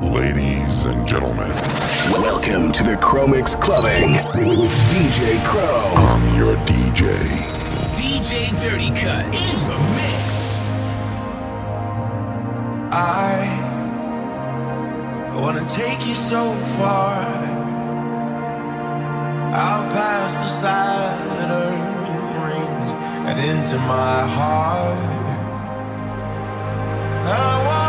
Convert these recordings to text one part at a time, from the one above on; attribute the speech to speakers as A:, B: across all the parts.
A: ladies and gentlemen.
B: Welcome to the Chromix Clubbing with DJ Crow.
A: I'm your DJ.
C: DJ Dirty Cut in the mix.
D: I wanna take you so far. I'll pass the Saturn rings and into my heart. I
E: want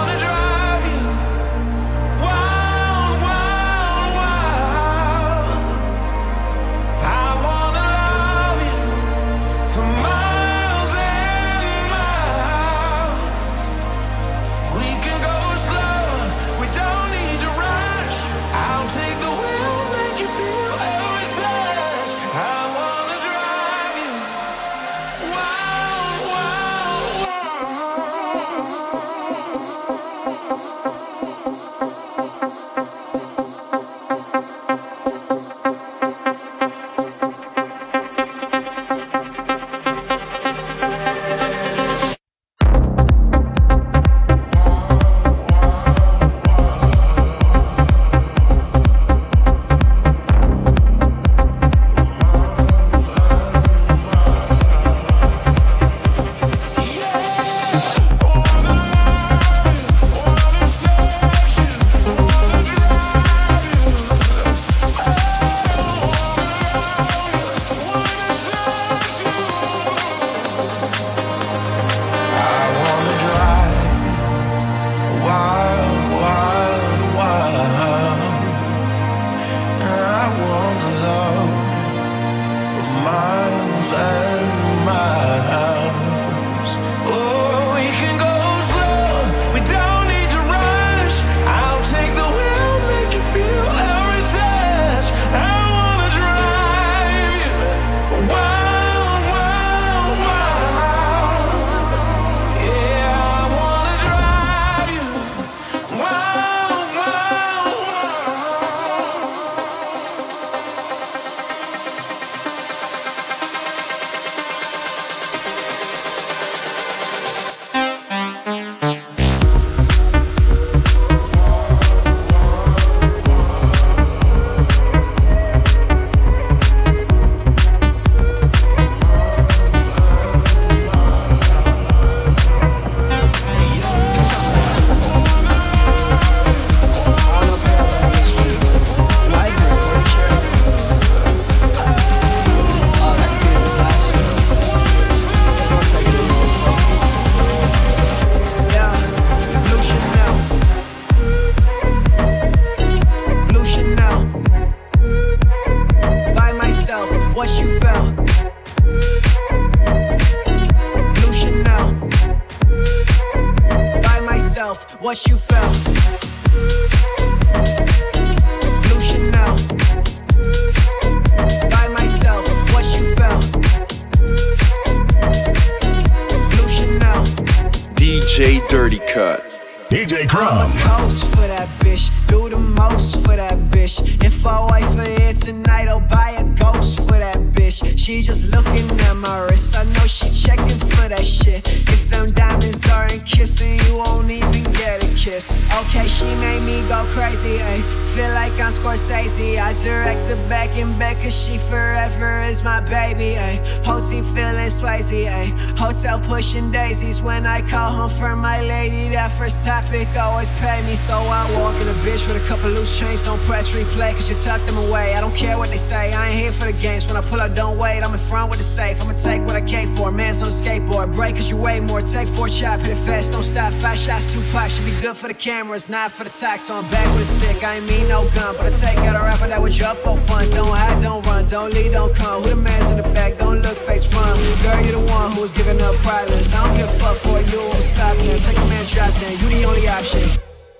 E: Cameras not for the tax, so I'm back with a stick. I ain't mean no gun, but I take out a rapper that with your for fun. Don't hide, don't run, don't leave, don't come. Who the man's in the back, don't look face front. Girl, you the one who's giving up violence. I don't give a fuck for you, I'm stopping. Take a man, drop then. You the only option.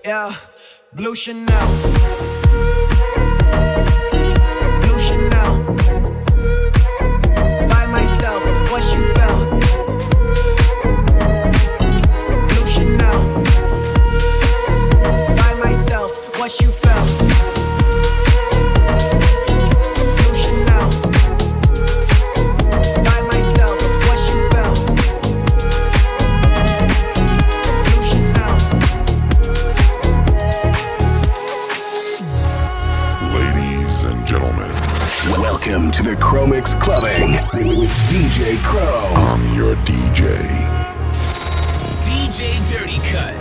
E: Yeah, Blue Chanel. Welcome to the
B: Chromix Clubbing with DJ Crow.
A: I'm your DJ.
C: DJ Dirty Cut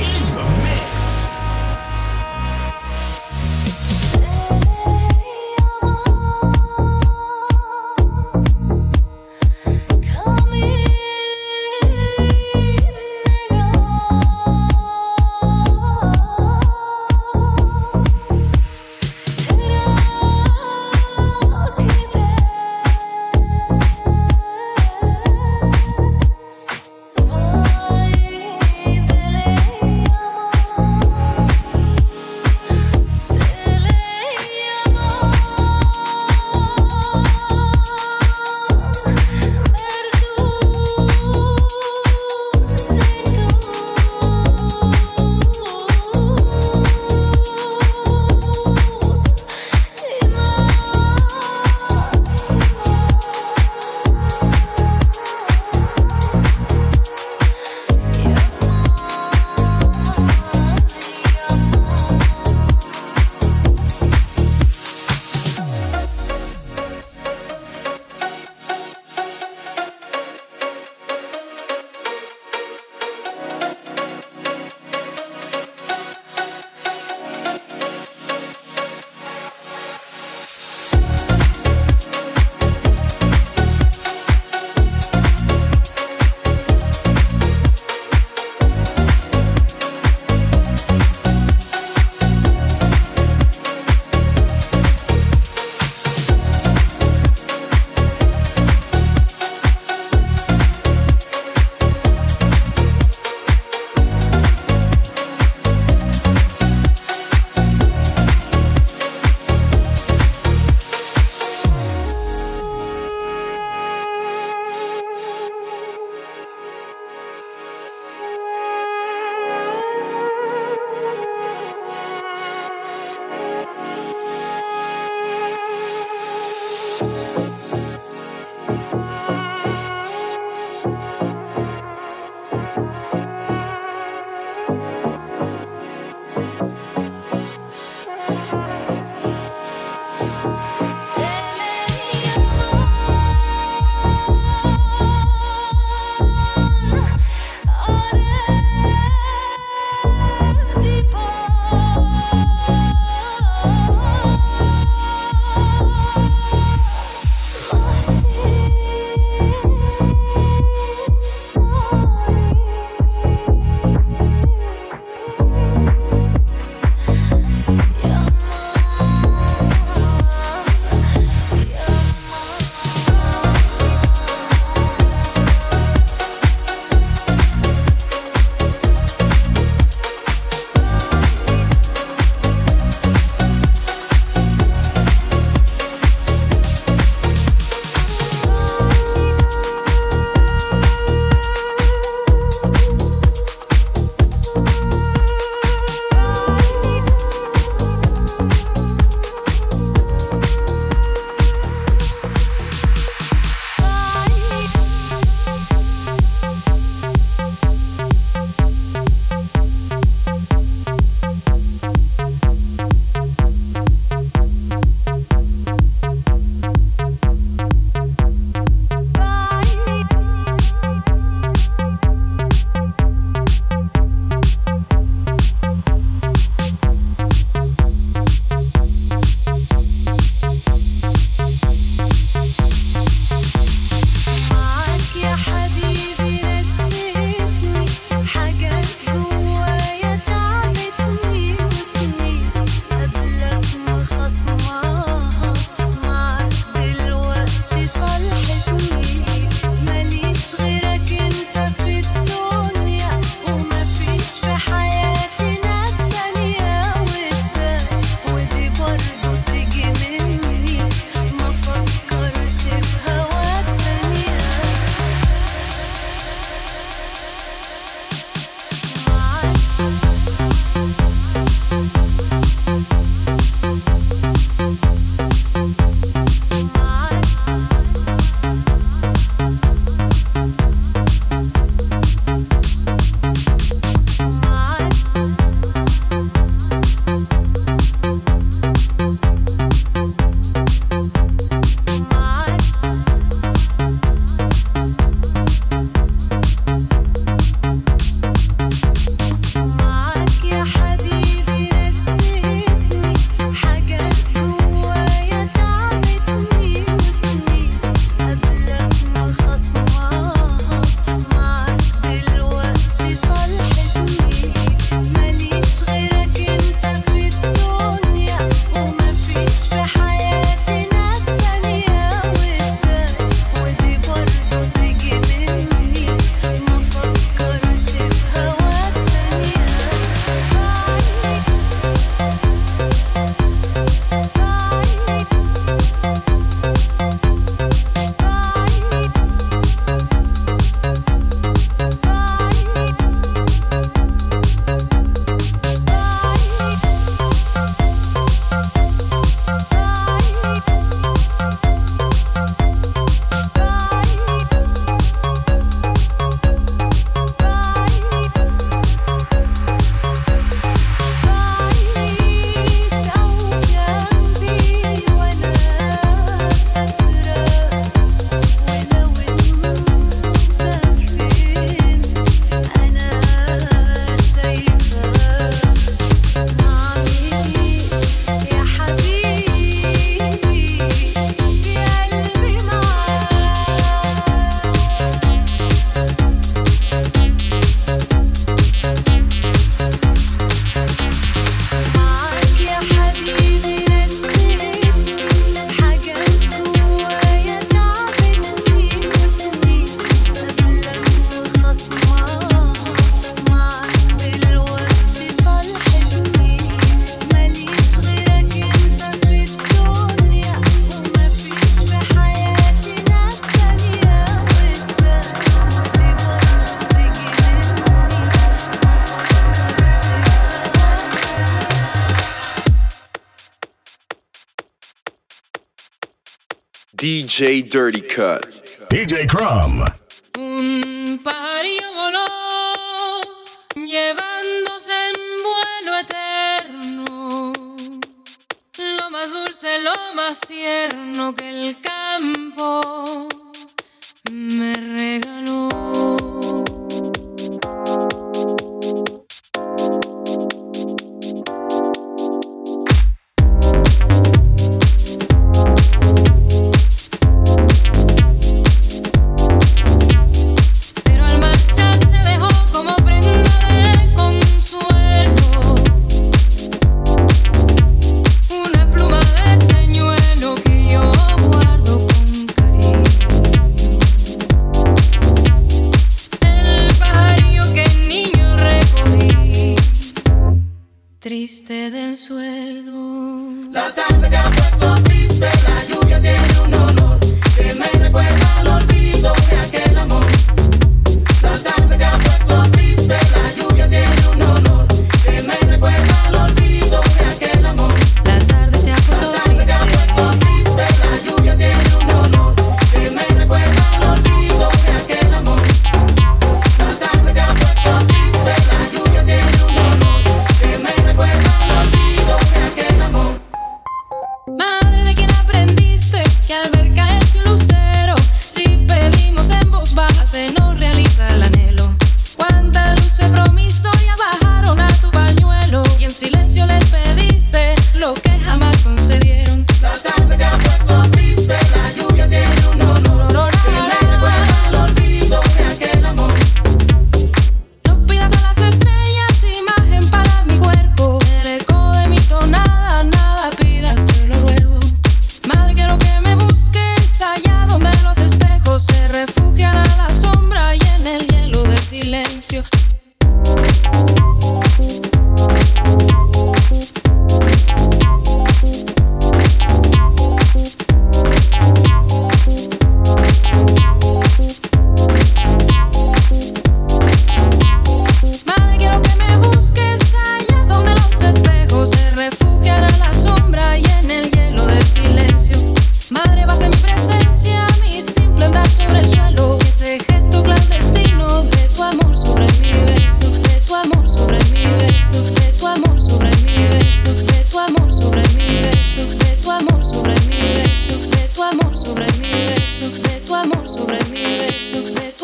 F: dirty cut.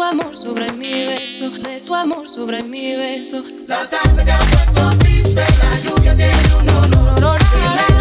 G: amor
H: sobre mi beso, de tu amor sobre mi beso.
G: La tarde se ha puesto triste, la lluvia tiene un olor. olor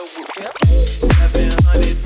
B: 700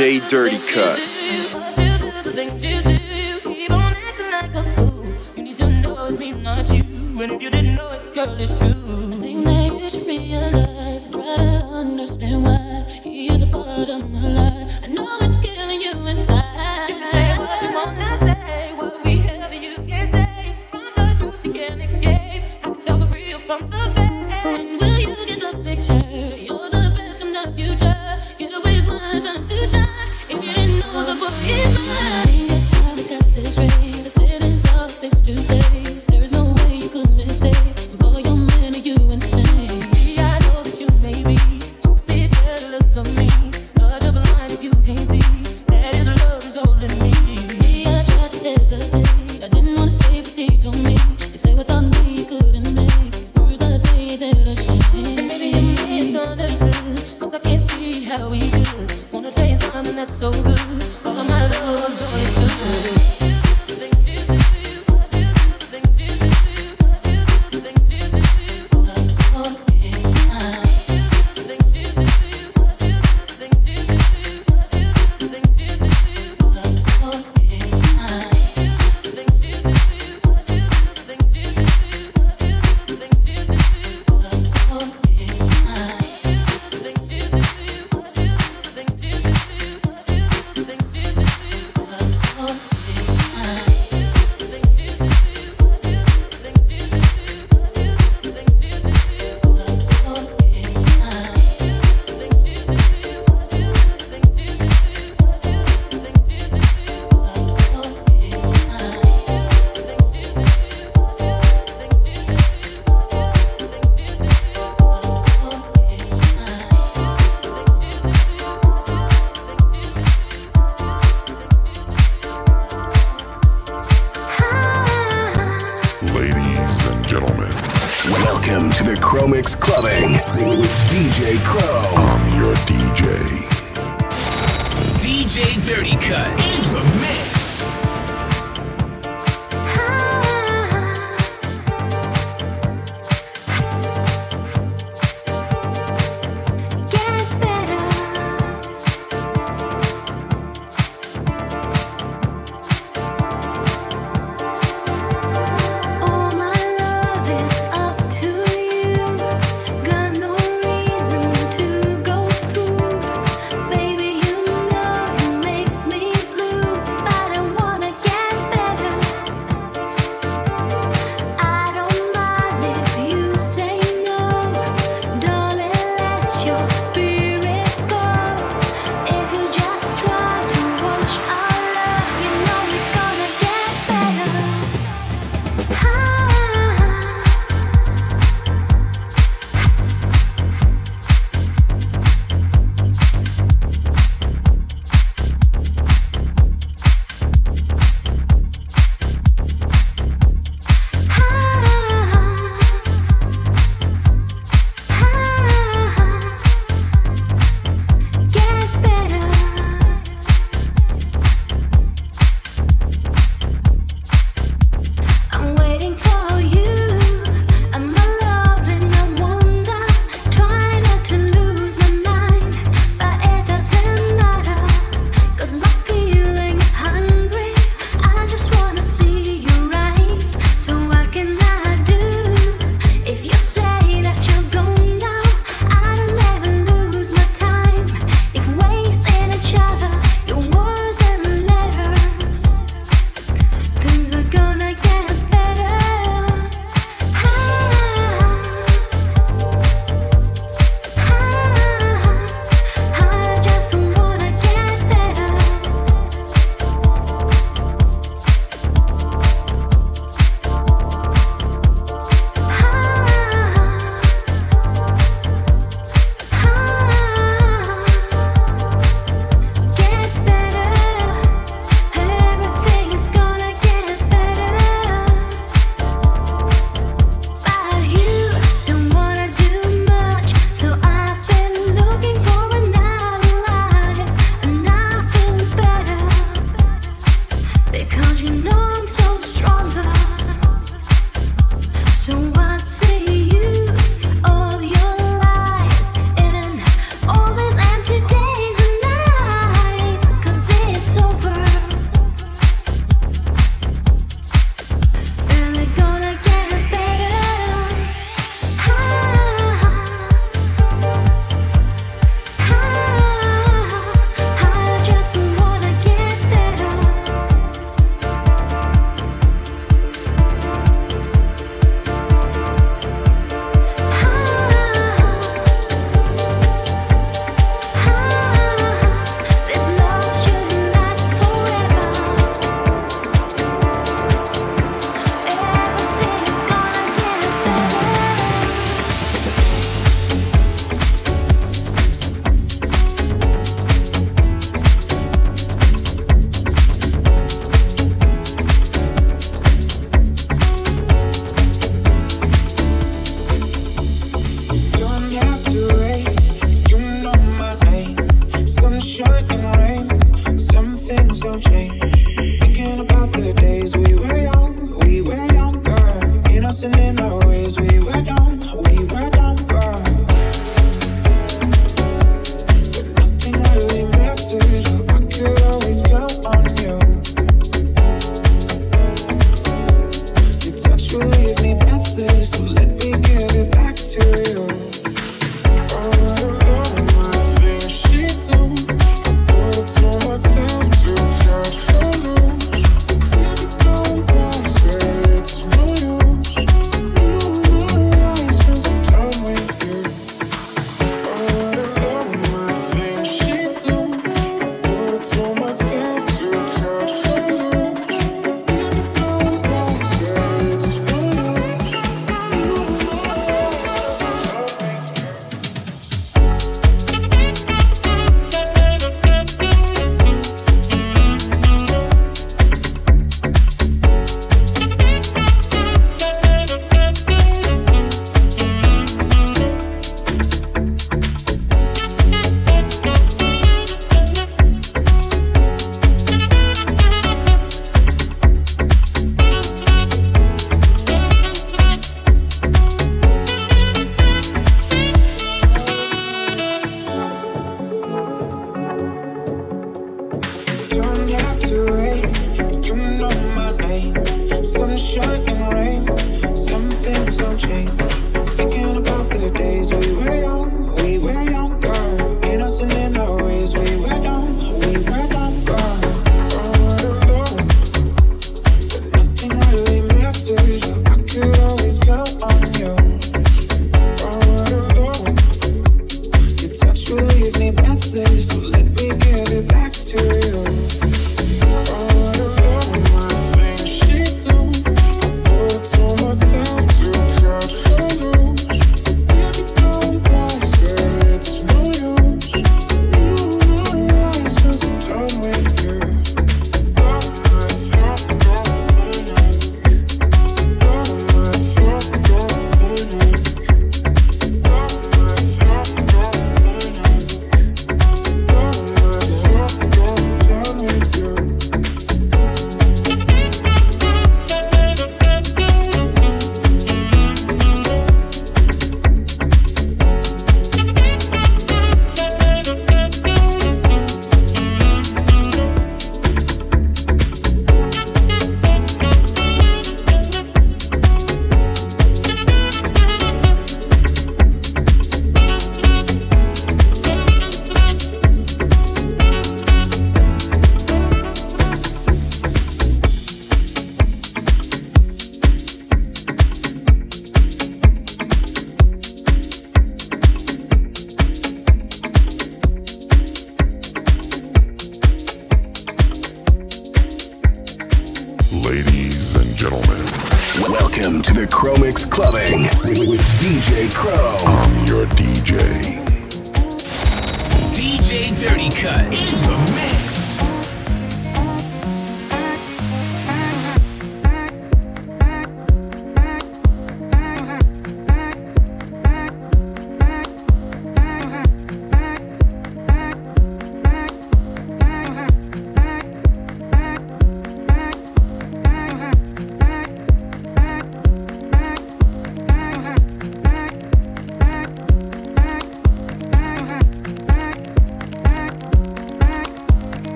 B: DJ
I: Dirty Cut.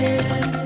J: yeah.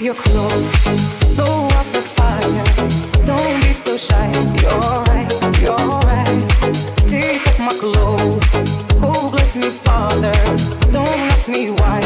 A: your
K: clothes, blow up the fire. Don't be so shy, you're right, you're right. Take off my clothes, oh bless me, Father. Don't ask me why.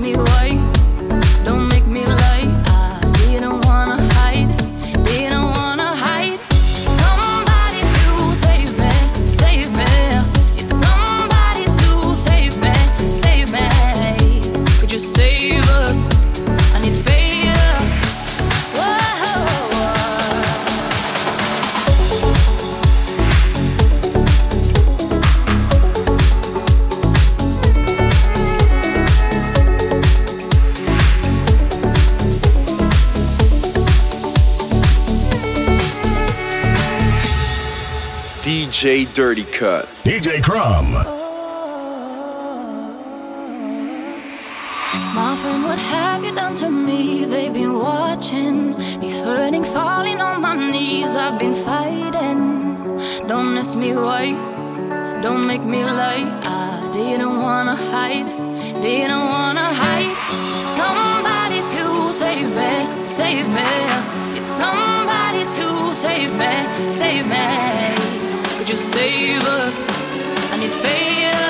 K: me what My
B: friend, what have you done to me? They've been watching me hurting, falling on my knees. I've been fighting. Don't ask me why. Don't make me lie. I didn't wanna hide. Didn't wanna hide. Somebody to save me, save me. It's somebody to save me, save me. Could you save us? I need favor.